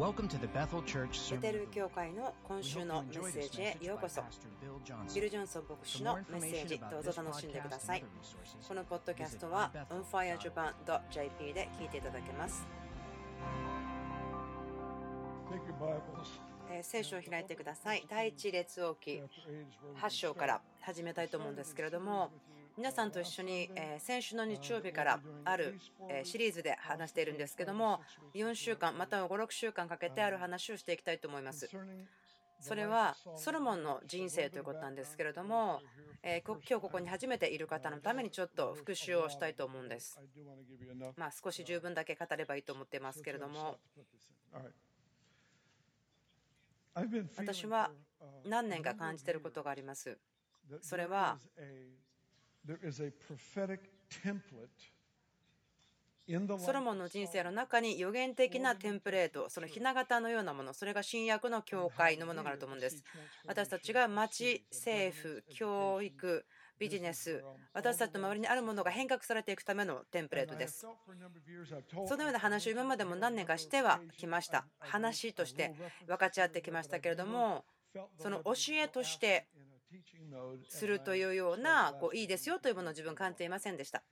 ベテル教会の今週のメッセージへようこそ。ビル・ジョンソン牧師のメッセージ、どうぞ楽しんでください。このポッドキャストは onfirejapan.jp で聞いていただけます。聖書を開いてください。第一列王記8章から始めたいと思うんですけれども、皆さんと一緒に先週の日曜日からあるシリーズで話しているんですけども4週間または56週間かけてある話をしていきたいと思います。それはソロモンの人生ということなんですけれども今日ここに初めている方のためにちょっと復習をしたいと思うんです。まあ少し十分だけ語ればいいと思っていますけれども。私は何年か感じていることがあります。それはソロモンの人生の中に予言的なテンプレート、そのひな形のようなもの、それが新約の教会のものがあると思うんです。私たちが町、政府、教育、ビジネス、私たちの周りにあるものが変革されていくためのテンプレートです。そのような話を今までも何年かしてはきました。話として分かち合ってきましたけれども、その教えとしてするというようなこういいですよというものを自分感じていませんでした。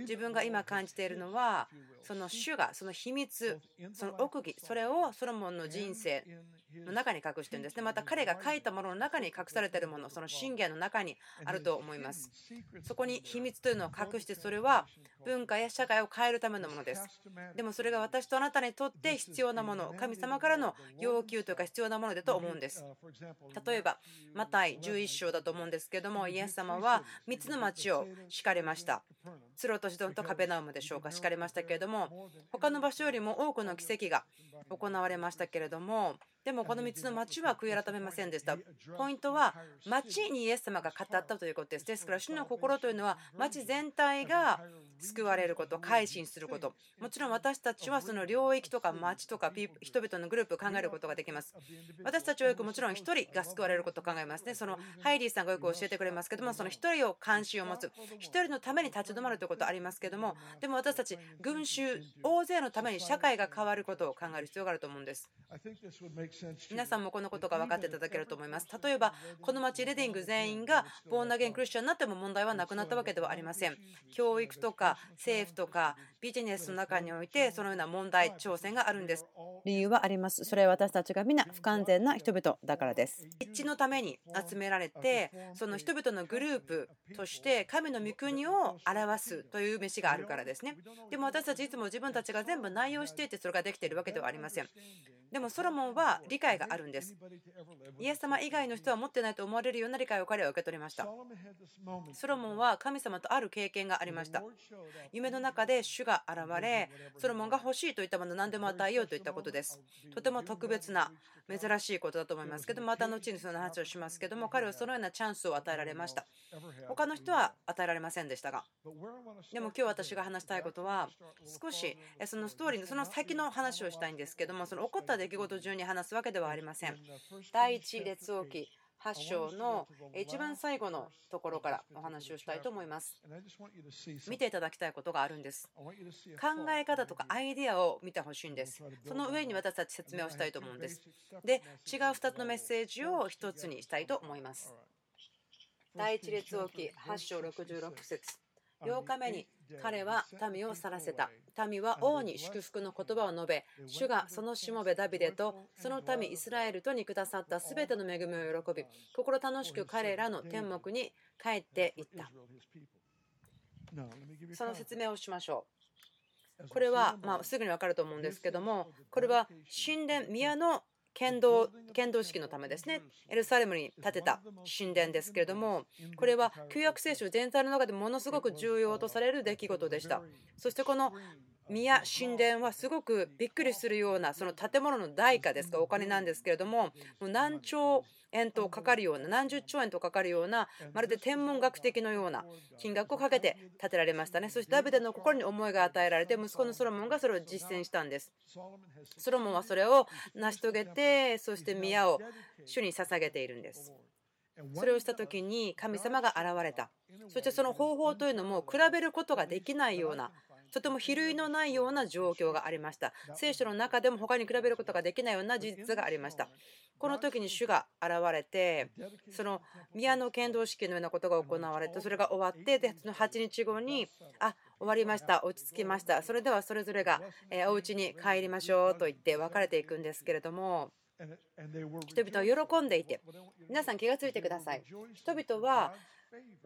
自分が今感じているのはその主がその秘密その奥義それをソロモンの人生の中に隠してるんですねまた彼が書いたものの中に隠されているものその信玄の中にあると思いますそこに秘密というのを隠してそれは文化や社会を変えるためのものです。でもそれが私とあなたにとって必要なもの神様からの要求というか必要なものだと思うんです。例えばマタイ11章だと思うんですけどもイエス様は3つの町を敷かれました。ツロとシドンとカペナウムでしょうか？敷かれましたけれども他の場所よりも多くの奇跡が行われましたけれどもでもこの3つの町は悔い改めませんでした。ポイントは町にイエス様が語ったということです。ですから主の心というのは町全体が救われること、改心すること。もちろん私たちはその領域とか町とか人々のグループを考えることができます。私たちはよくもちろん1人が救われることを考えますね。そのハイリーさんがよく教えてくれますけども、その1人を関心を持つ、1人のために立ち止まるということありますけども、でも私たち群衆、大勢のために社会が変わることを考える必要があると思うんです。皆さんもこのことが分かっていただけると思います。例えば、この町レディング全員がボーナゲンクリスチャンになっても問題はなくなったわけではありません。教育とか政府とかビジネスの中においてそのような問題、挑戦があるんです。理由はあります。それは私たちが皆不完全な人々だからです。一致のために集められて、その人々のグループとして神の御国を表すという飯があるからですね。でも私たちいつも自分たちが全部内容していてそれができているわけではありません。でもソロモンは理解があるんです。イエス様以外の人は持ってないと思われるような理解を彼は受け取りました。ソロモンは神様とある経験がありました。夢の中で主が現れ、ソロモンが欲しいといったもの何でも与えようといったことです。とても特別な、珍しいことだと思いますけど、また後にその話をしますけども、彼はそのようなチャンスを与えられました。他の人は与えられませんでしたが。でも今日私が話したいことは、少しそのストーリーのその先の話をしたいんですけども、その起こった出来事中に話すわけではありません。第一列王記8章の一番最後のところからお話をしたいと思います。見ていただきたいことがあるんです。考え方とかアイデアを見てほしいんです。その上に私たち説明をしたいと思うんです。で、違う2つのメッセージを1つにしたいと思います。第一列王記8章66節8日目に彼は民を去らせた。民は王に祝福の言葉を述べ、主がそのしもべダビデとその民イスラエルとにくださったすべての恵みを喜び、心楽しく彼らの天目に帰っていった。その説明をしましょう。これはますぐに分かると思うんですけども、これは神殿、宮の剣道剣道式のためですね。エルサレムに建てた神殿ですけれどもこれは旧約聖書全体の中でものすごく重要とされる出来事でした。そしてこの宮神殿はすごくびっくりするようなその建物の代価ですかお金なんですけれどももう何兆円とかかるような何十兆円とかかるようなまるで天文学的のような金額をかけて建てられましたね。そしてダビデの心に思いが与えられて息子のソロモンがそれを実践したんです。ソロモンはそれを成し遂げてそして宮を主に捧げているんです。それをした時に神様が現れた。そしてその方法というのも比べることができないようなとても比類のないような状況がありました。聖書の中でも他に比べることができないような事実がありました。この時に主が現れてその宮の剣道式のようなことが行われてそれが終わってでその8日後にあ終わりました落ち着きました。それではそれぞれがお家に帰りましょうと言って別れていくんですけれども人々は喜んでいて皆さん気がついてください。人々は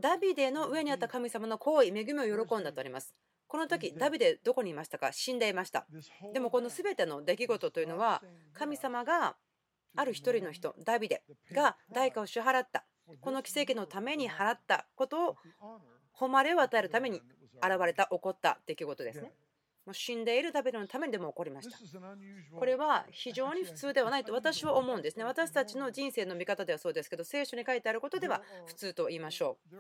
ダビデの上にあった神様の行為恵みを喜んだとありますこの時ダビデどこにいましたか？死んでいましたでもこの全ての出来事というのは神様がある一人の人ダビデが代価を支払ったこの奇跡のために払ったことを誉れを与えるために現れた起こった出来事ですねもう死んでいるダビデのためにでも起こりました。これは非常に普通ではないと私は思うんですね。私たちの人生の見方ではそうですけど、聖書に書いてあることでは普通と言いましょう。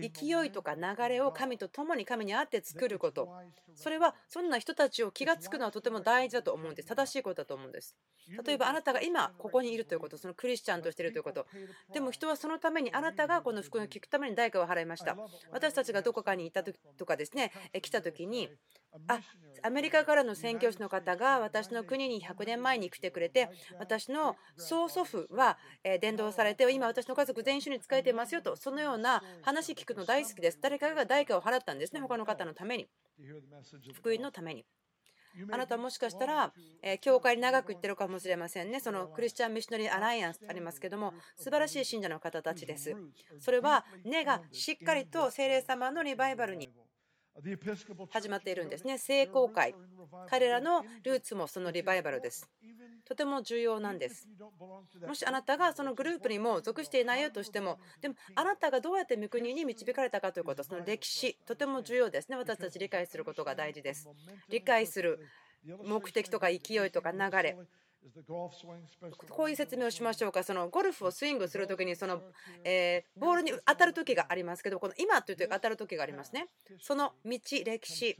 勢いとか流れを神と共に神にあって作ること。それはそんな人たちを気が付くのはとても大事だと思うんです。正しいことだと思うんです。例えばあなたが今ここにいるということそのクリスチャンとしているということ。でも人はそのためにあなたがこの福音を聞くために代価を払いました。私たちがどこかにいた時とかですね来た時にあアメリカからの宣教師の方が私の国に100年前に来てくれて私の曽祖父は伝道されて今私の家族全員一緒に仕えてますよとそのような話聞くの大好きです誰かが代価を払ったんですね他の方のために福音のためにあなたもしかしたら、え教会に長く行ってるかもしれませんね。そのクリスチャン・ミッショナリー・アライアンスありますけども、素晴らしい信者の方たちです。それは根がしっかりと精霊様のリバイバルに始まっているんですね。聖公会。彼らのルーツもそのリバイバルです。とても重要なんです。もしあなたがそのグループにも属していないよとしても、でもあなたがどうやって御国に導かれたかということ、その歴史、とても重要ですね。私たち理解することが大事です。理解する目的とか勢いとか流れ。こういう説明をしましょうか、そのゴルフをスイングするときにその、えー、ボールに当たるときがありますけど、この今というとき当たるときがありますね。その道、歴史、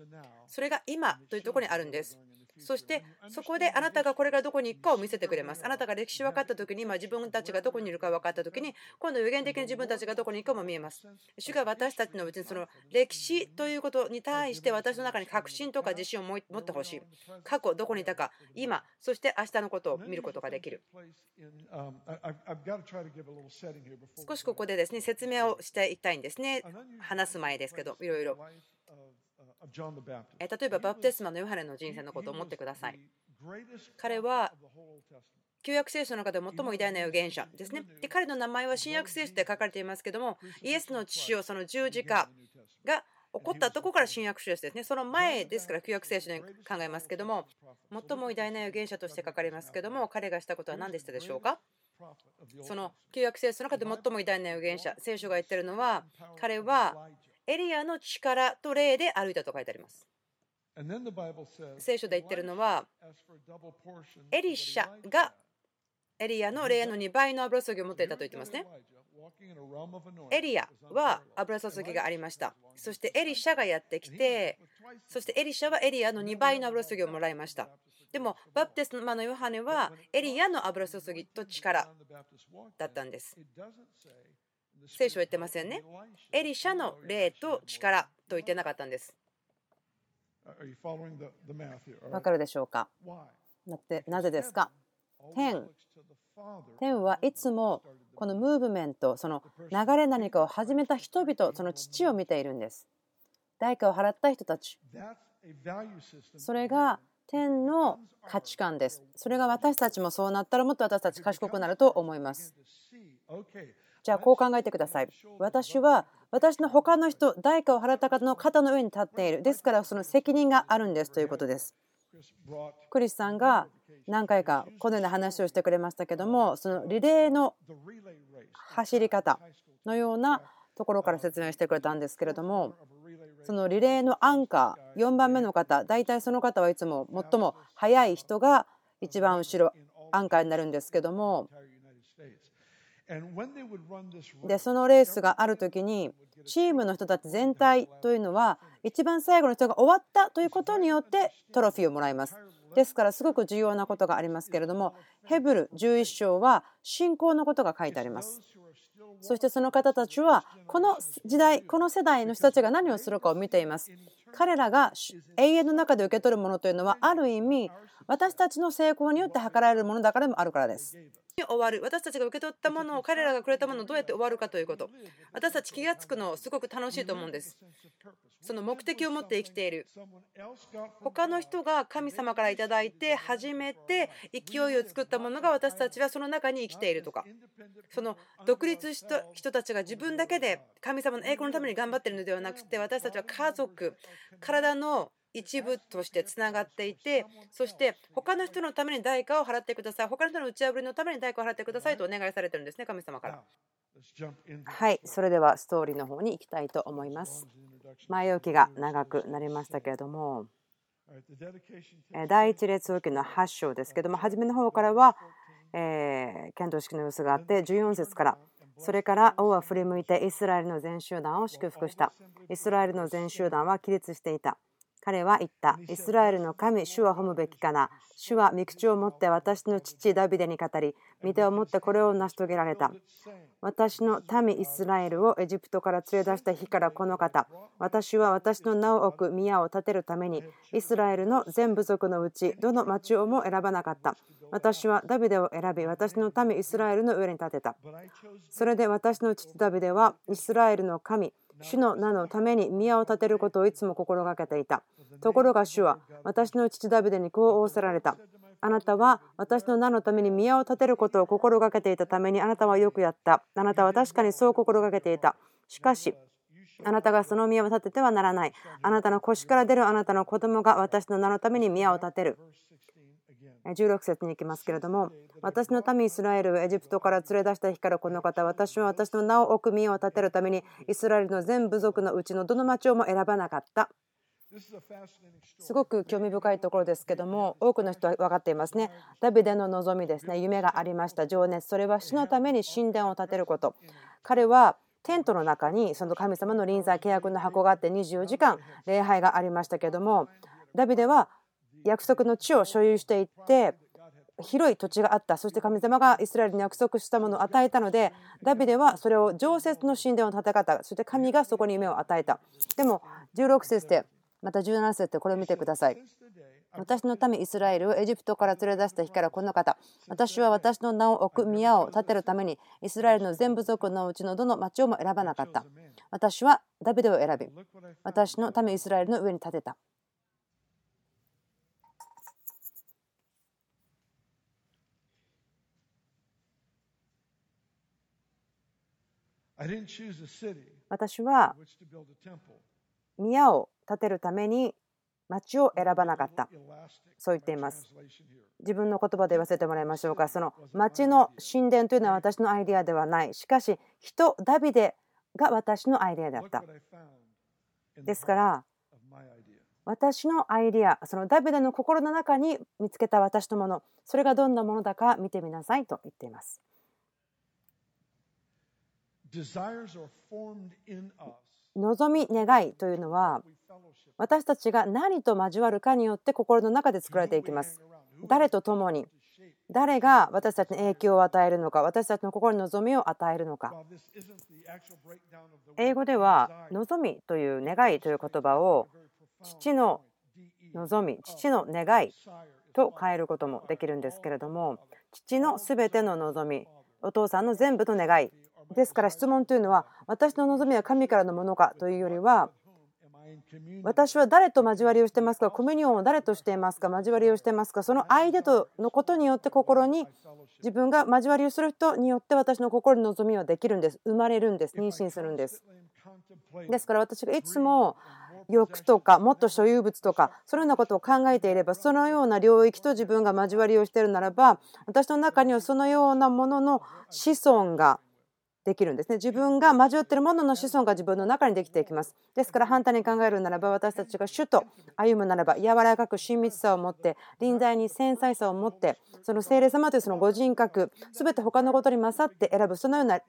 それが今というところにあるんです。そしてそこであなたがこれからどこに行くかを見せてくれます。あなたが歴史分かった時に今自分たちがどこにいるか分かった時に今度予言的に自分たちがどこに行くかも見えます。主が私たちのうちにその歴史ということに対して私の中に確信とか自信を持ってほしい。過去どこにいたか今そして明日のことを見ることができる。少しここでですね説明をしていきたいん。ですね。話す前ですけどいろいろ。例えばバプテスマのヨハネの人生のことを思ってください。彼は旧約聖書の中で最も偉大な預言者ですね。で彼の名前は新約聖書で書かれていますけども、イエスの父をその十字架が起こったところから新約聖書ですね。その前ですから旧約聖書で考えますけども、最も偉大な預言者として書かれますけども、彼がしたことは何でしたでしょうか？その旧約聖書の中で最も偉大な預言者、聖書が言ってるのは、彼はエリアの力と霊で歩いたと書いてあります。聖書で言ってるのは、エリシャがエリアの霊の2倍の油注ぎを持っていたと言ってますね。エリアは油注ぎがありました。そしてエリシャがやってきて、そしてエリシャはエリアの2倍の油注ぎをもらいました。でも、バプテスマのヨハネはエリアの油注ぎと力だったんです。聖書は言ってませんね。エリシャの霊と力と言ってなかったんです。わかるでしょうか？なってなぜですか？天天はいつもこのムーブメントその流れ何かを始めた人々その父を見ているんです。代価を払った人たち。それが天の価値観です。それが私たちもそうなったらもっと私たち賢くなると思いますじゃあこう考えてください。私は私の他の人、代価を払った方の肩の上に立っている。ですからその責任があるんですということです。クリスさんが何回かこのような話をしてくれましたけども、そのリレーの走り方のようなところから説明してくれたんですけれども、そのリレーのアンカー、4番目の方、大体その方はいつも最も速い人が一番後ろ、アンカーになるんですけども、でそのレースがある時にチームの人たち全体というのは一番最後の人が終わったということによってトロフィーをもらいます。ですからすごく重要なことがありますけれどもヘブル11章は信仰のことが書いてあります。そしてその方たちはこの時代この世代の人たちが何をするかを見ています彼らが永遠の中で受け取るものというのはある意味私たちの成功によって図られるものだからでもあるからです終わる。私たちが受け取ったものを彼らがくれたものをどうやって終わるかということ。私たち気が付くのすごく楽しいと思うんです。その目的を持って生きている。他の人が神様から頂いて初めて勢いを作ったものが私たちはその中に生きているとか。その独立した人たちが自分だけで神様の栄光のために頑張っているのではなくて私たちは家族体の一部としてつながっていてそして他の人のために代価を払ってください。他の人の打ち破りのために代価を払ってくださいとお願いされてるんですね神様から。はいそれではストーリーの方に行きたいと思います。前置きが長くなりましたけれども第一列置きの8章ですけども初めの方からは、えー、検討式の様子があって14節からそれから王は振り向いてイスラエルの全集団を祝福した。イスラエルの全集団は起立していた彼は言った。イスラエルの神、主は褒むべきかな。主は御口を持って私の父ダビデに語り、御手を持ってこれを成し遂げられた。私の民イスラエルをエジプトから連れ出した日からこの方。私は私の名を置く宮を建てるために、イスラエルの全部族のうち、どの町をも選ばなかった。私はダビデを選び、私の民イスラエルの上に立てた。それで私の父ダビデは、イスラエルの神、主の名のために宮を建てることをいつも心がけていた。ところが主は私の父ダビデにこう仰せられた。あなたは私の名のために宮を建てることを心がけていたためにあなたはよくやった。あなたは確かにそう心がけていた。しかし、あなたがその宮を建ててはならない。あなたの腰から出るあなたの子供が私の名のために宮を建てる。16節に行きますけれども、私の民イスラエルをエジプトから連れ出した日からこの方、私は私の名を置く宮を建てるために、イスラエルの全部族のうちのどの町をも選ばなかった。すごく興味深いところですけども多くの人は分かっていますね。ダビデの望みですね。夢がありました。情熱。それは死のために神殿を建てること。彼はテントの中にその神様の臨在契約の箱があって24時間礼拝がありましたけどもダビデは約束の地を所有していって広い土地があった。そして神様がイスラエルに約束したものを与えたのでダビデはそれを常設の神殿を建て方そして神がそこに夢を与えた。でも16節でまた17節でこれを見てください。私の民イスラエルをエジプトから連れ出した日からこの方。私は私の名を置く宮を建てるためにイスラエルの全部族のうちのどの町をも選ばなかった。私はダビデを選び私の民イスラエルの上に建てた。私は宮を建てるために町を選ばなかった。そう言っています。自分の言葉で言わせてもらいましょうか。その町の神殿というのは私のアイデアではない。しかし人ダビデが私のアイデアだった。ですから私のアイデアそのダビデの心の中に見つけた私のもの。それがどんなものだか見てみなさいと言っています望み願いというのは私たちが何と交わるかによって心の中で作られていきます。誰と共に誰が私たちに影響を与えるのか私たちの心に望みを与えるのか英語では望みという願いという言葉を父の望み父の願いと変えることもできるんですけれども父のすべての望みお父さんの全部の願いですから質問というのは私の望みは神からのものかというよりは私は誰と交わりをしてますかコミュニオンを誰としていますか交わりをしてますかその相手とのことによって心に自分が交わりをする人によって私の心の望みはできるんです。生まれるんです。妊娠するんです。ですから私がいつも欲とかもっと所有物とかそのようなことを考えていればそのような領域と自分が交わりをしているならば私の中にはそのようなものの子孫ができるんですね。自分が交わっているものの子孫が自分の中にできていきます。ですから反対に考えるならば私たちが主と歩むならば柔らかく親密さを持って臨在に繊細さを持ってその聖霊様というそのご人格全て他のことに勝って選ぶそのような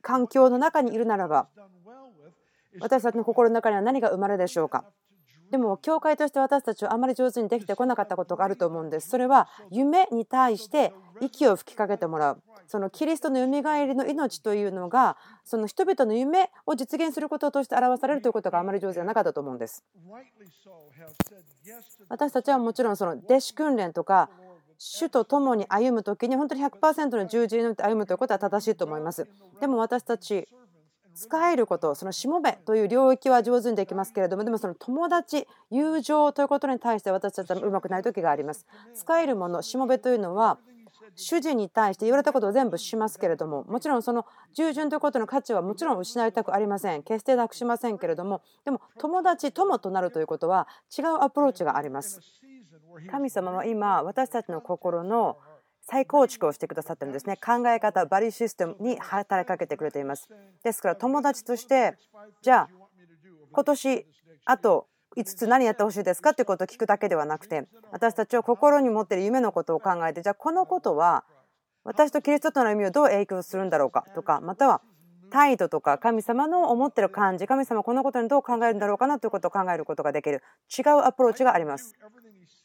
環境の中にいるならば私たちの心の中には何が生まれるでしょうか？でも教会として私たちはあまり上手にできてこなかったことがあると思うんです。それは夢に対して息を吹きかけてもらう。そのキリストのよみがえりの命というのがその人々の夢を実現することとして表されるということがあまり上手じゃなかったと思うんです。私たちはもちろんその弟子訓練とか主と共に歩む時に本当に100%の十字に乗って歩むということは正しいと思います。でも私たち使えることそのしもべという領域は上手にできますけれどもでもその友達友情ということに対して私たちはうまくない時があります。使えるものしもべというのは主人に対して言われたことを全部しますけれどももちろんその従順ということの価値はもちろん失いたくありません。決してなくしませんけれどもでも友達友となるということは違うアプローチがあります。神様は今私たちの心の再構築をしてくださってるんですね。考え方バリシステムに働きかけてくれています。ですから友達としてじゃあ今年あと5つ何やってほしいですかってことを聞くだけではなくて私たちは心に持っている夢のことを考えてじゃあこのことは私とキリストとの意味をどう影響するんだろうかとかまたは態度とか神様の思ってる感じ神様このことにどう考えるんだろうかなということを考えることができる。違うアプローチがあります。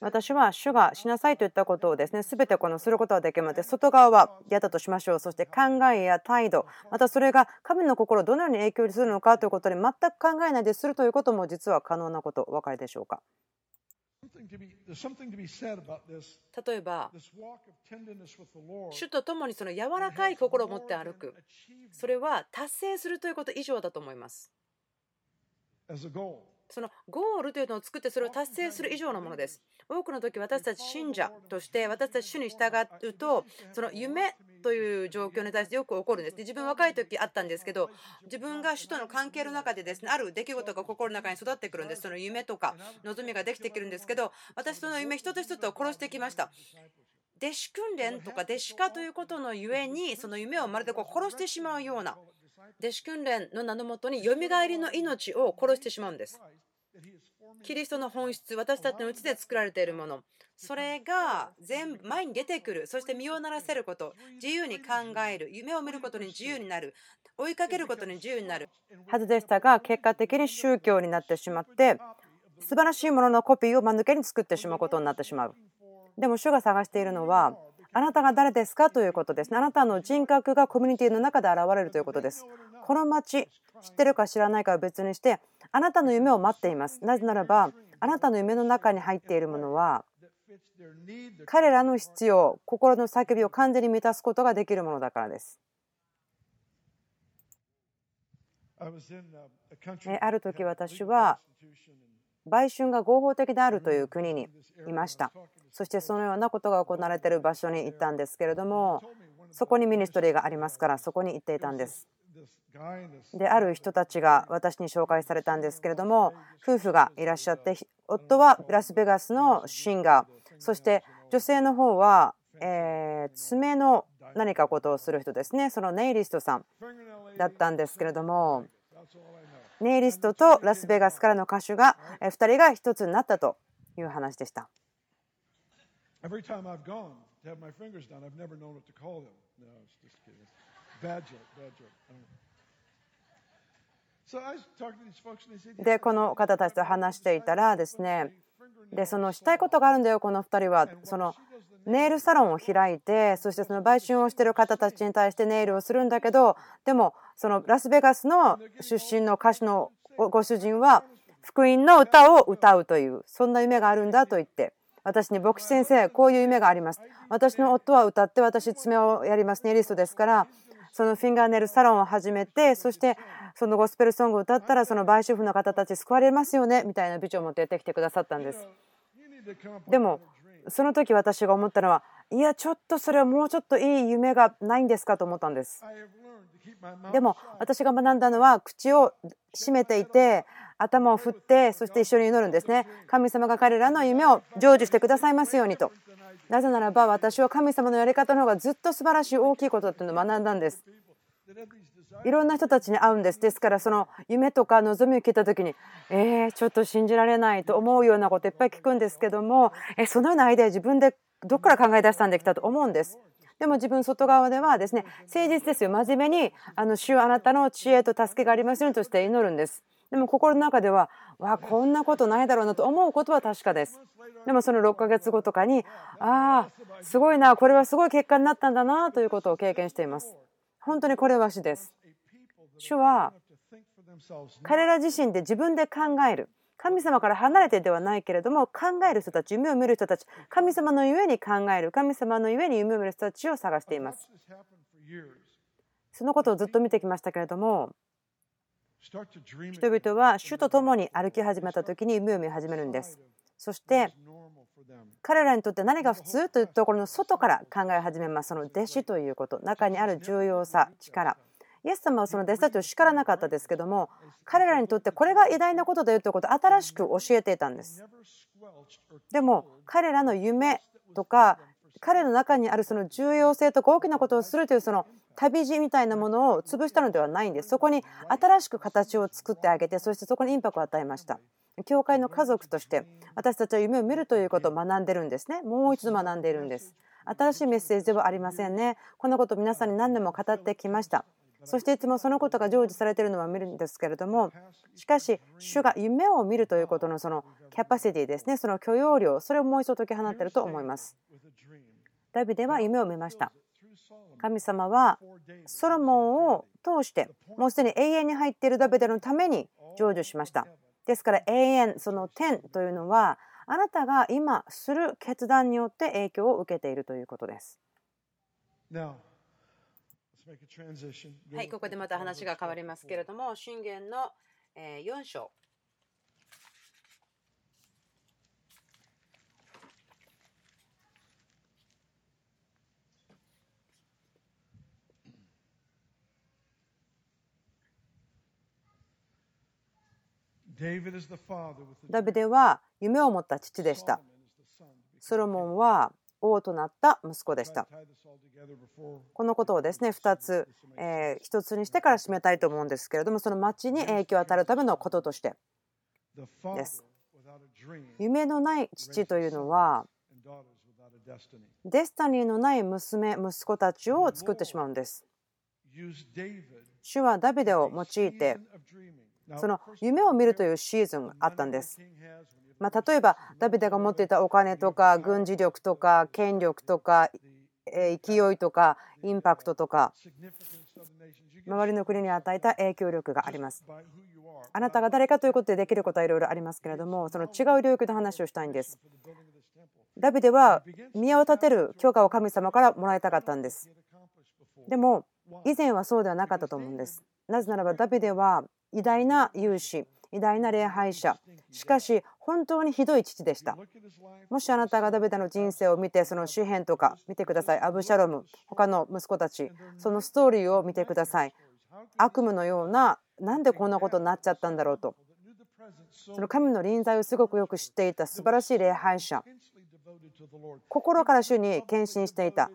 私は主がしなさいといったことをですね全てこのすることはできません外側はやったとしましょう。そして考えや態度。またそれが神の心をどのように影響するのかということに全く考えないでするということも実は可能なことお分かりでしょうか？例えば主と共にその柔らかい心を持って歩く。それは達成するということ以上だと思いますそのゴールというのを作ってそれを達成する以上のものです。多くの時私たち信者として私たち主に従うとその夢という状況に対してよく起こるんです。自分若い時あったんですけど自分が主との関係の中でですねある出来事が心の中に育ってくるんです。その夢とか望みができてくるんですけど私その夢一つ一つを殺してきました。弟子訓練とか弟子化ということのゆえにその夢をまるでこう殺してしまうような弟子訓練の名のもとによみがえりの命を殺してしまうんです。キリストの本質、私たちのうちで作られているもの、それが全部前に出てくる、そして身を鳴らせること、自由に考える、夢を見ることに自由になる、追いかけることに自由になる。はずでしたが、結果的に宗教になってしまって、素晴らしいもののコピーを間抜けに作ってしまうことになってしまう。でも主が探しているのは、あなたが誰ですか？ということですね。あなたの人格がコミュニティの中で現れるということです。この町、知ってるか知らないかは別にして、あなたの夢を待っています。なぜならば、あなたの夢の中に入っているものは、彼らの必要、心の叫びを完全に満たすことができるものだからです。ある時私は売春が合法的であるという国にいました。そしてそのようなことが行われている場所に行ったんですけれどもそこにミニストリーがありますからそこに行っていたんです。である人たちが私に紹介されたんですけれども夫婦がいらっしゃって夫はラスベガスのシンガー。そして女性の方は、え爪の何かことをする人ですね。そのネイリストさんだったんですけれどもネイリストとラスベガスからの歌手が2人が1つになったという話でした。でこの方たちと話していたらですねでそのしたいことがあるんだよこの2人はそのネイルサロンを開いてそしてその売春をしてる方たちに対してネイルをするんだけどでもそのラスベガスの出身の歌手のご主人は福音の歌を歌うというそんな夢があるんだと言って私に牧師先生こういう夢があります。私の夫は歌って私爪をやりますネイリストですからそのフィンガーネルサロンを始めてそしてそのゴスペルソングを歌ったらその売主婦の方たち救われますよねみたいなビジョンを持ってやってきてくださったんです。でもその時私が思ったのはいやちょっとそれはもうちょっといい夢がないんですかと思ったんです。でも私が学んだのは口を閉めていて頭を振ってそして一緒に祈るんですね。神様が彼らの夢を成就してくださいますようにと。なぜならば私は神様のやり方の方がずっと素晴らしい大きいことだというのを学んだんです。いろんな人たちに会うんです。ですからその夢とか望みを聞いた時にえー、ちょっと信じられないと思うようなこといっぱい聞くんですけどもえそのようなアイデア自分でどこから考え出したんできたと思うんです。でも自分外側ではですね誠実ですよ。真面目にあの主あなたの知恵と助けがありますようにとして祈るんです。でも心の中ではわこんなことないだろうなと思うことは確かです。でもその6ヶ月後とかにああすごいなこれはすごい結果になったんだなということを経験しています。本当にこれは主です。主は彼ら自身で自分で考える神様から離れてではないけれども考える人たち夢を見る人たち神様のゆえに考える神様のゆえに夢を見る人たちを探しています。そのことをずっと見てきましたけれども人々は主と共に歩き始めた時に夢を見始めるんです。そして彼らにとって何が普通というところの外から考え始めます。その弟子ということ中にある重要さ力。イエス様はその弟子たちを叱らなかったですけども彼らにとってこれが偉大なことだよということを新しく教えていたんです。でも彼らの夢とか彼の中にあるその重要性とか大きなことをするというその旅路みたいなものを潰したのではないんです。そこに新しく形を作ってあげてそしてそこにインパクトを与えました。教会の家族として私たちは夢を見るということを学んでるんですね。もう一度学んでいるんです。新しいメッセージではありませんね。このこと皆さんに何年も語ってきましたそしていつもそのことが成就されているのは見るんですけれどもしかし主が夢を見るということのそのキャパシティですねその許容量それをもう一度解き放っていると思います。ダビデは夢を見ました。神様はソロモンを通してもうすでに永遠に入っているダビデのために成就しました。ですから永遠その点というのはあなたが今する決断によって影響を受けているということです。はい、ここでまた話が変わりますけれども、信玄の4章。ダビデは夢を持った父でした。ソロモンは王となった息子でした。このことをですね2つ、えー、1つにしてから締めたいと思うんですけれどもその町に影響を与えるためのこととしてです。夢のない父というのはデスタニーのない娘息子たちを作ってしまうんです。主はダビデを用いてその夢を見るというシーズンがあったんです。まあ、例えばダビデが持っていたお金とか軍事力とか権力とか勢いとかインパクトとか周りの国に与えた影響力があります。あなたが誰かということでできることはいろいろありますけれどもその違う領域の話をしたいんです。ダビデは宮を建てる許可を神様からもらいたかったんです。でも以前はそうではなかったと思うんです。なぜならばダビデは偉大な勇士偉大な礼拝者しかし本当にひどい父でした。もしあなたがダビデの人生を見てその周辺とか見てください。アブシャロム他の息子たちそのストーリーを見てください。悪夢のようななんでこんなことになっちゃったんだろうと。その神の臨在をすごくよく知っていた素晴らしい礼拝者。心から主に献身していた。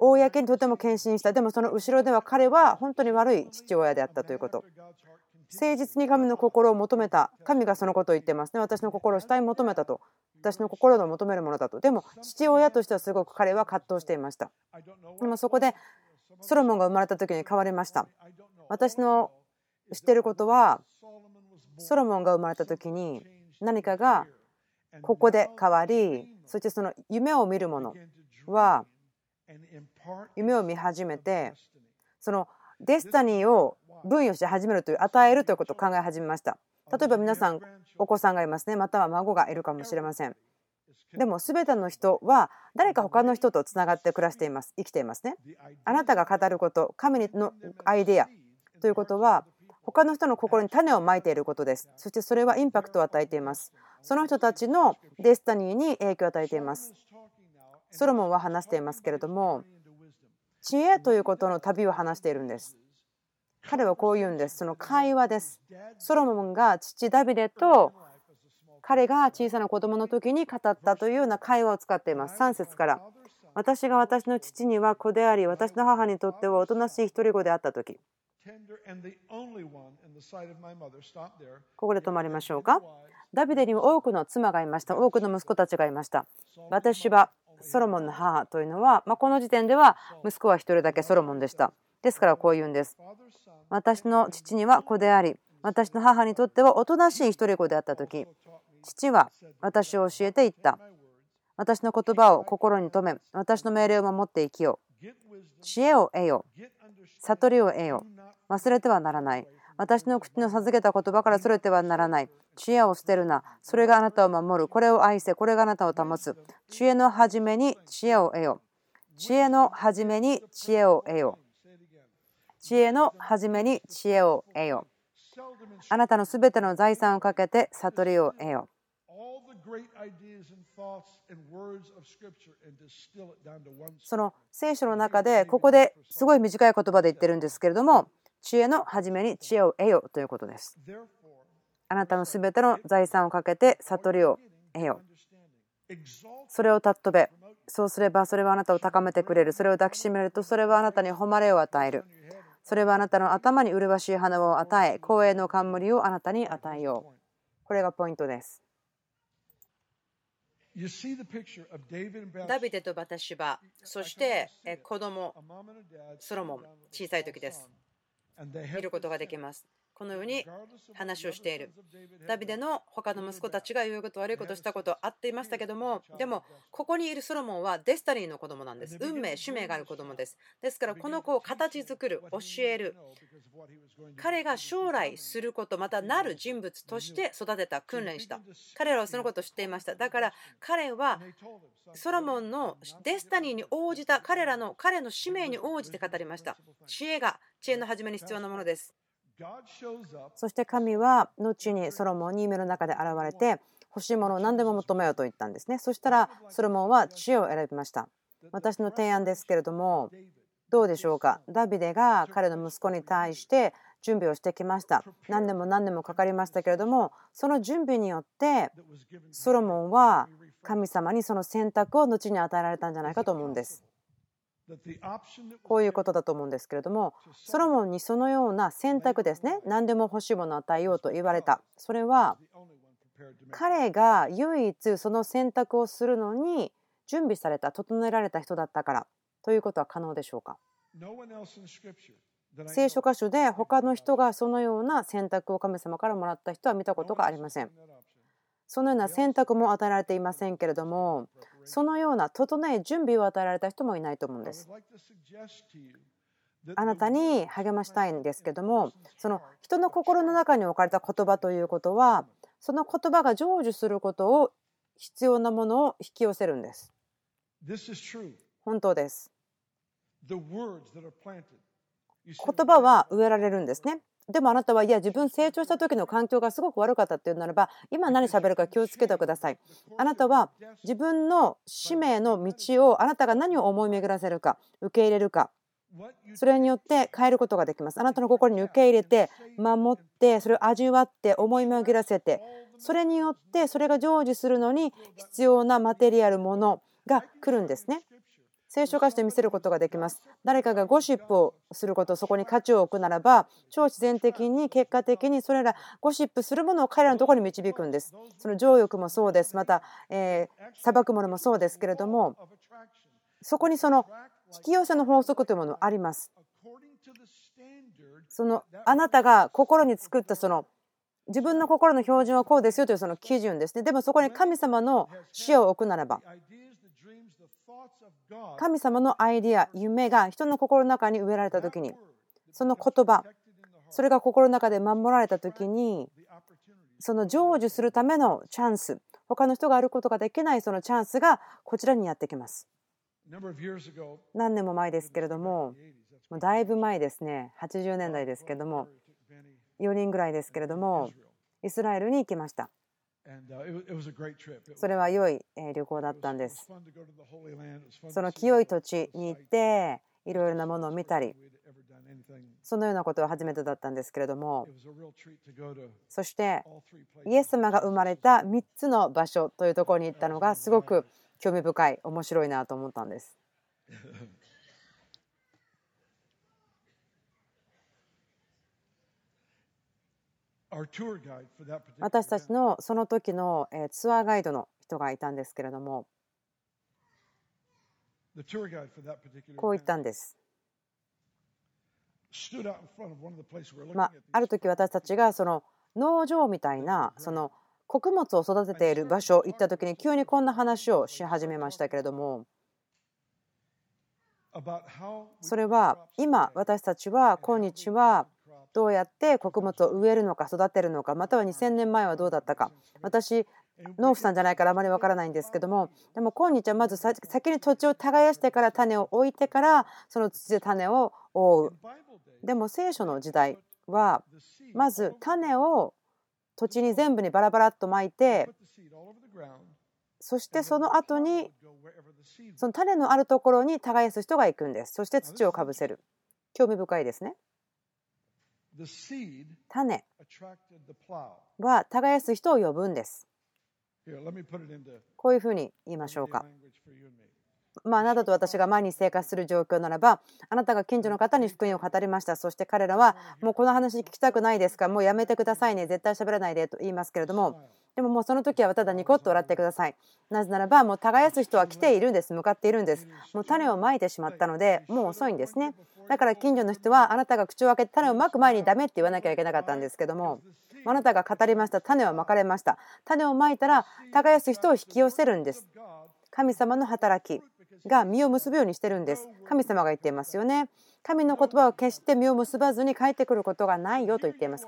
公にとても献身した。でもその後ろでは彼は本当に悪い父親であったということ。誠実に神の心を求めた。神がそのことを言ってます。ね私の心を主体求めたと。私の心の求めるものだと。でも父親としてはすごく彼は葛藤していました。でもそこでソロモンが生まれた時に変わりました。私の知ってることはソロモンが生まれた時に何かがここで変わりそしてその夢を見るものは夢を見始めてそのデスタニーを分与して始めるという与えるということを考え始めました。例えば皆さんお子さんがいますね。または孫がいるかもしれません。でも全ての人は誰か他の人とつながって暮らしています。生きていますね。あなたが語ること神のアイデアということは他の人の心に種をまいていることです。そしてそれはインパクトを与えています。その人たちのデスタニーに影響を与えています。ソロモンは話していますけれども知恵ということの旅を話しているんです彼はこう言うんです。その会話です。ソロモンが父ダビデと彼が小さな子供の時に語ったというような会話を使っています。3節から。私が私の父には子であり、私の母にとってはおとなしい独り子であった時。ここで止まりましょうか。ダビデには多くの妻がいました。多くの息子たちがいました。私はソロモンの母というのは、まあ、この時点では息子は1人だけソロモンでした。ですからこう言うんです。私の父には子であり、私の母にとってはおとなしい一人子であった時父は私を教えていった。私の言葉を心に留め私の命令を守って生きよう。知恵を得よ悟りを得よ忘れてはならない。私の口の授けた言葉からそれてはならない。知恵を捨てるな。それがあなたを守る。これを愛せ。これがあなたを保つ。知恵の初めに知恵を得よ知恵の初めに知恵を得よう。知恵の初めに知恵を得よあなたのすべての財産をかけて悟りを得よその聖書の中でここですごい短い言葉で言ってるんですけれども知恵の初めに知恵を得よということです。あなたのすべての財産をかけて悟りを得よそれを尊べ。そうすればそれはあなたを高めてくれる。それを抱きしめるとそれはあなたに誉れを与える。それはあなたの頭に麗しい花を与え光栄の冠をあなたに与えようこれがポイントですダビデとバタシバ、そして子供、ソロモン、小さい時です。見ることができます。このように話をしている。ダビデの他の息子たちが言うこと悪いことしたことあっていましたけども、でもここにいるソロモンはデスタリーの子供なんです。運命、使命がある子供です。ですからこの子を形作る、教える。彼が将来すること、またなる人物として育てた、訓練した。彼らはそのことを知っていました。だから彼はソロモンのデスタニーに応じた彼らの彼の使命に応じて語りました。知恵が知恵の始めに必要なものです。そして神は後にソロモンに夢の中で現れて欲しいものを何でも求めようと言ったんですね。そしたらソロモンは知恵を選びました。私の提案ですけれどもどうでしょうか？ダビデが彼の息子に対して準備をしてきました。何年も何年もかかりましたけれどもその準備によってソロモンは神様にその選択を後に与えられたんじゃないかと思うんですこういうことだと思うんですけれどもソロモンにそのような選択ですね。何でも欲しいものを与えようと言われた。それは彼が唯一その選択をするのに準備された整えられた人だったからということは可能でしょうか。聖書箇所で他の人がそのような選択を神様からもらった人は見たことがありません。そのような選択も与えられていませんけれどもそのような整え準備を与えられた人もいないと思うんです。あなたに励ましたいんですけどもその人の心の中に置かれた言葉ということはその言葉が成就することを必要なものを引き寄せるんです。本当です。言葉は植えられるんですね。でもあなたはいや自分成長した時の環境がすごく悪かったっていうならば今何喋るか気をつけてください。あなたは自分の使命の道をあなたが何を思い巡らせるか受け入れるかそれによって変えることができます。あなたの心に受け入れて守ってそれを味わって思い巡らせてそれによってそれが成就するのに必要なマテリアルものが来るんですね。聖書化して見せることができます。誰かがゴシップをすること、そこに価値を置くならば、超自然的に結果的にそれらゴシップするものを彼らのところに導くんです。その情欲もそうです。また、えー、裁くものもそうですけれども、そこにその引き寄せの法則というものあります。そのあなたが心に作ったその自分の心の標準はこうですよというその基準ですね。でもそこに神様の死を置くならば、神様のアイデア夢が人の心の中に植えられた時にその言葉それが心の中で守られた時にその成就するためのチャンス他の人があることができないそのチャンスがこちらにやってきます。何年も前ですけれどももうだいぶ前ですね。80年代ですけれども4人ぐらいですけれどもイスラエルに行きましたそれは良い旅行だったんです。その清い土地に行っていろいろなものを見たり。そのようなことは初めてだったんですけれども。そしてイエス様が生まれた3つの場所というところに行ったのがすごく興味深い面白いなと思ったんです。私たちのその時のツアーガイドの人がいたんですけれどもこう言ったんです。まあ、ある時私たちがその農場みたいなその穀物を育てている場所行った時に急にこんな話をし始めましたけれどもそれは今私たちは今日はどうやって穀物を植えるのか育てるのかまたは2000年前はどうだったか。私農夫さんじゃないからあまりわからないんですけどもでも今日はまず先に土地を耕してから種を置いてからその土で種を覆う。でも聖書の時代はまず種を土地に全部にバラバラっとまいてそしてその後にその種のあるところに耕す人が行くんです。そして土をかぶせる。興味深いですね。種。は耕す人を呼ぶんです。こういうふうに言いましょうかまあ、あなたと私が毎日生活する状況ならばあなたが近所の方に福音を語りました。そして彼らはもうこの話聞きたくないですか？もうやめてくださいね。絶対喋らないで。と言いますけれどもでももうその時はただニコッと笑ってください。なぜならばもう耕す人は来ているんです。向かっているんです。もう種をまいてしまったのでもう遅いんですね。だから近所の人はあなたが口を開けて種をまく前にダメって言わなきゃいけなかったんですけどもあなたが語りました。種はまかれました。種をまいたら耕す人を引き寄せるんです。神様の働きが実を結ぶようにしてるんです神様が言っていますよね神の言葉を決して実を結ばずに帰ってくることがないよと言っています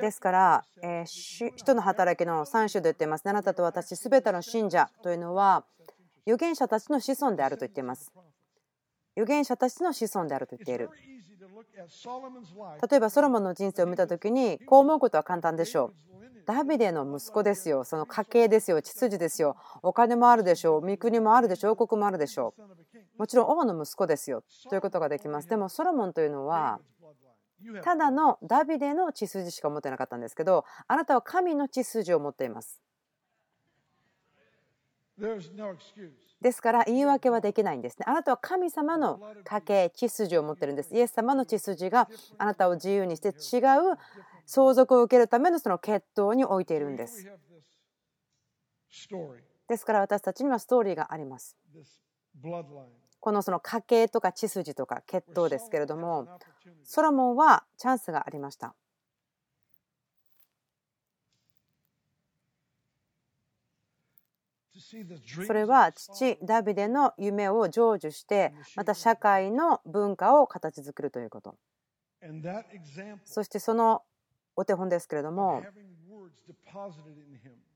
ですから、えー、人の働きの3種で言っています。あなたと私、すべての信者というのは、預言者たちの子孫であると言っています。預言者たちの子孫であると言っている。例えば、ソロモンの人生を見たときに、こう思うことは簡単でしょう。ダビデの息子ですよ。その家系ですよ。秩序ですよ。お金もあるでしょう。御国もあるでしょう。王国もあるでしょう。もちろん王の息子ですよ。ということができます。でもソロモンというのはただのダビデの血筋しか持ってなかったんですけどあなたは神の血筋を持っています。ですから言い訳はできないんですね。あなたは神様の家系、血筋を持ってるんです。イエス様の血筋があなたを自由にして違う相続を受けるためのその血統に置いているんです。ですから私たちにはストーリーがあります。このその家系とか血筋とか血統ですけれどもソロモンはチャンスがありました。それは父ダビデの夢を成就してまた社会の文化を形作るということ。そしてそのお手本ですけれども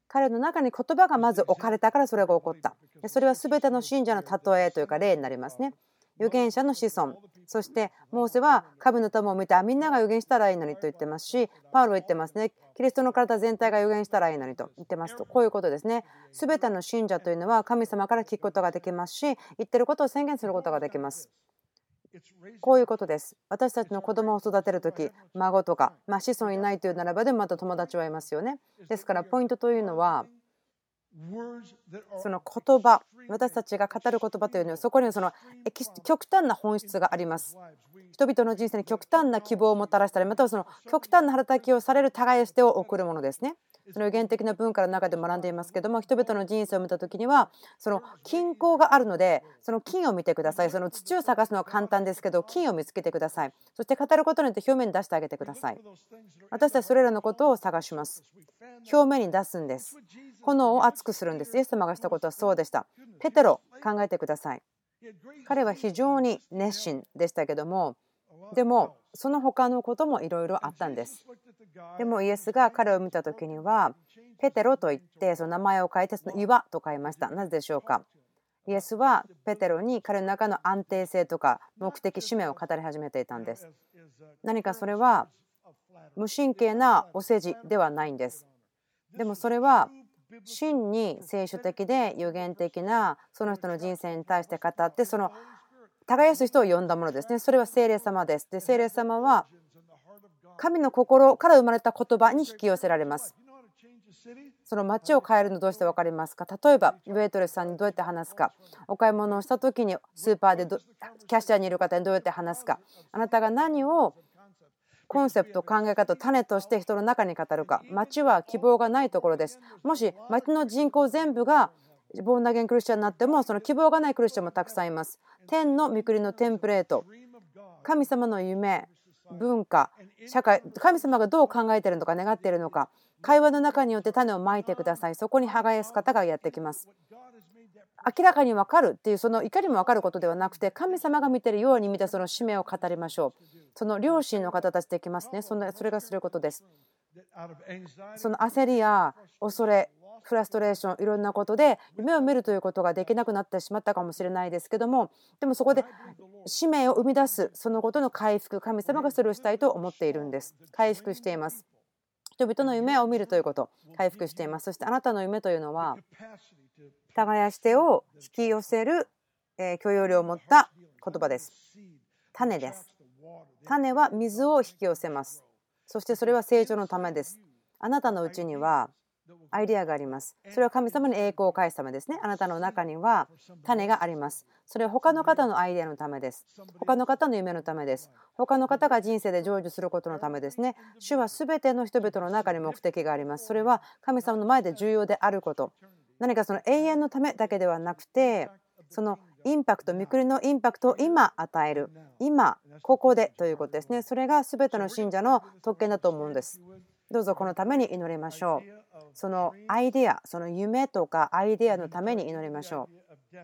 彼の中に言葉がまず置かれたからそれが起こった。それは全ての信者の例えというか例になりますね預言者の子孫。そしてモーセは神の玉を見てみんなが預言したらいいのにと言ってますしパウロ言ってますね。キリストの体全体が預言したらいいのにと言ってますと。こういうことですね。全ての信者というのは神様から聞くことができますし言ってることを宣言することができます。こういうことです。私たちの子供を育てる時孫とか、まあ、子孫いないというならばでもまた友達はいますよね。ですからポイントというのはその言葉私たちが語る言葉というのはそこにはその極端な本質があります。人々の人生に極端な希望をもたらしたりまたはその極端な働きをされる耕し手を送るものですね。その原的な文化の中で学んでいますけども人々の人生を見た時にはその均衡があるのでその金を見てください。その土を探すのは簡単ですけど金を見つけてください。そして語ることによって表面に出してあげてください。私たちそれらのことを探します。表面に出すんです。炎を熱くするんです。イエス様がしたことはそうでした。ペテロ考えてください。彼は非常に熱心でしたけどもでもその他のこともいろいろあったんです。でもイエスが彼を見た時にはペテロと言ってその名前を書いてその岩と書いました。なぜでしょうか？イエスはペテロに彼の中の安定性とか目的使命を語り始めていたんです。何かそれは無神経なお世辞ではないんです。でもそれは真に聖書的で予言的なその人の人生に対して語ってその耕す人を呼んだものですね。それは聖霊様です。で、聖霊様は神の心から生まれた言葉に引き寄せられます。その街を変えるのどうして分かりますか？例えばウェイトレスさんにどうやって話すか？お買い物をした時にスーパーでキャッシャーにいる方にどうやって話すか？あなたが何をコンセプト考え方種として人の中に語るか？街は希望がないところですもし街の人口全部がボーンダゲンクリスチャンになってもその希望がないクリスチャンもたくさんいます。天の御国のテンプレート。神様の夢文化社会神様がどう考えてるのか願っているのか会話の中によって種をまいてください。そこに葉がやす方がやってきます。明らかに分かるっていうその怒りも分かることではなくて神様が見てるように見たその使命を語りましょう。その両親の方たちできますね。そんなそれがすることです。その焦りや恐れフラストレーションいろんなことで夢を見るということができなくなってしまったかもしれないですけどもでもそこで使命を生み出すそのことの回復神様がそれをしたいと思っているんです。回復しています。人々の夢を見るということ回復しています。そしてあなたの夢というのは耕し手を引き寄せる許容量を持った言葉です。種です。種は水を引き寄せます。そしてそれは成長のためです。あなたのうちにはアイデアがあります。それは神様に栄光を返すためですね。あなたの中には種があります。それは他の方のアイデアのためです。他の方の夢のためです。他の方が人生で成就することのためですね。主は全ての人々の中に目的があります。それは神様の前で重要であること。何かその永遠のためだけではなくて、そのインパクト、御国のインパクトを今与える。今、ここでということですね。それが全ての信者の特権だと思うんです。どうぞこのために祈りましょう。そのアイデアその夢とかアイデアのために祈りましょう。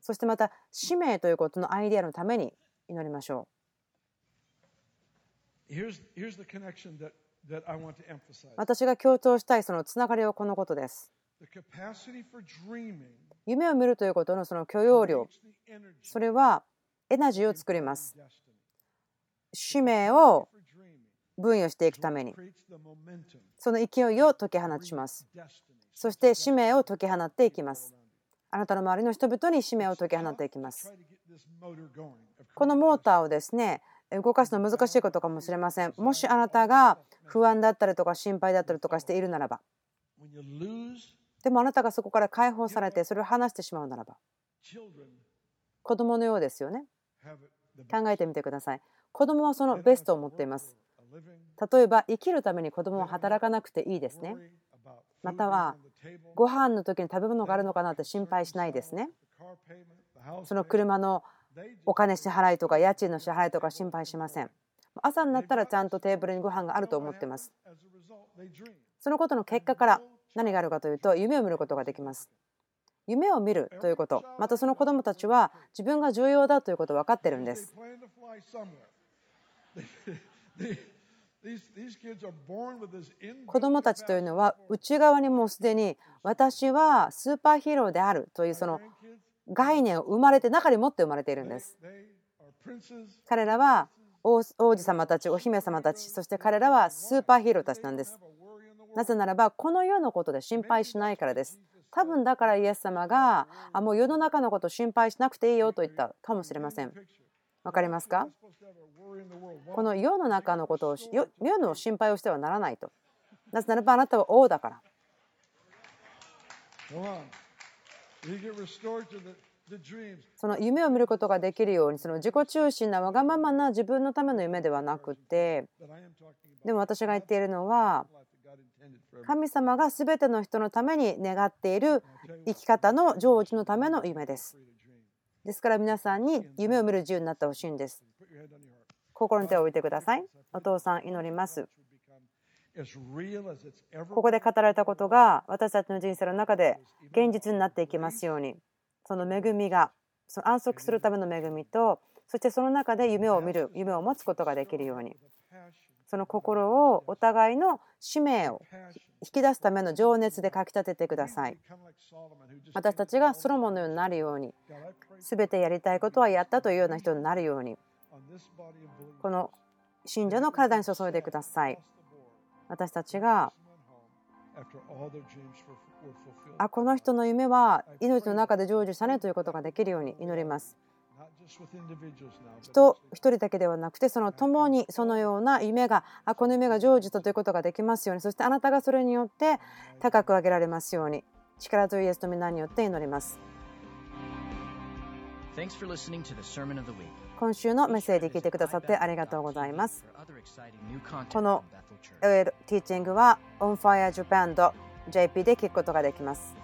そしてまた使命ということのアイデアのために祈りましょう。私が強調したいそのつながりはこのことです。夢を見るということのその許容量。それはエナジーを作ります。使命を分与していくために。その勢いを解き放ちます。そして使命を解き放っていきます。あなたの周りの人々に使命を解き放っていきます。このモーターをですね動かすの難しいことかもしれません。もしあなたが不安だったりとか心配だったりとかしているならば。でもあなたがそこから解放されてそれを話してしまうならば。子供のようですよね。考えてみてください。子供はそのベストを持っています。例えば生きるために子供は働かなくていいですね。またはご飯の時に食べ物があるのかなって心配しないですね。その車のお金支払いとか家賃の支払いとか心配しません。朝になったらちゃんとテーブルにご飯があると思ってます。そのことの結果から何があるかというと夢を見ることができます。夢を見るということ。またその子どもたちは自分が重要だということを分かってるんです。子どもたちというのは内側にもうすでに私はスーパーヒーローであるというその概念を生まれて中に持って生まれているんです。彼らは王子様たちお姫様たちそして彼らはスーパーヒーローたちなんです。なぜならばこの世のことで心配しないからです。多分だからイエス様があもう世の中のこと心配しなくていいよと言ったかもしれません。わかりますか？この世の中のことを世の心配をしてはならないと。なぜならばあなたは王だから。その夢を見ることができるようにその自己中心なわがままな自分のための夢ではなくてでも私が言っているのは神様が全ての人のために願っている生き方の成就のための夢です。ですから皆さんに夢を見る自由になってほしいんです。心に手を置いてください。お父さん祈ります。ここで語られたことが私たちの人生の中で現実になっていきますようにその恵みがその安息するための恵みとそしてその中で夢を見る夢を持つことができるようにその心をお互いの使命を引き出すための情熱でかきたててください。私たちがソロモンのようになるように全てやりたいことはやったというような人になるようにこの信者の体に注いでください。私たちがあこの人の夢は命の中で成就したねということができるように祈ります人一人だけではなくてその共にそのような夢があこの夢が成就したということができますようにそしてあなたがそれによって高く上げられますように力強いイエスと皆によって祈ります。今週のメッセージ聞いてくださってありがとうございます。このティーチングは onfirejapan.jp で聞くことができます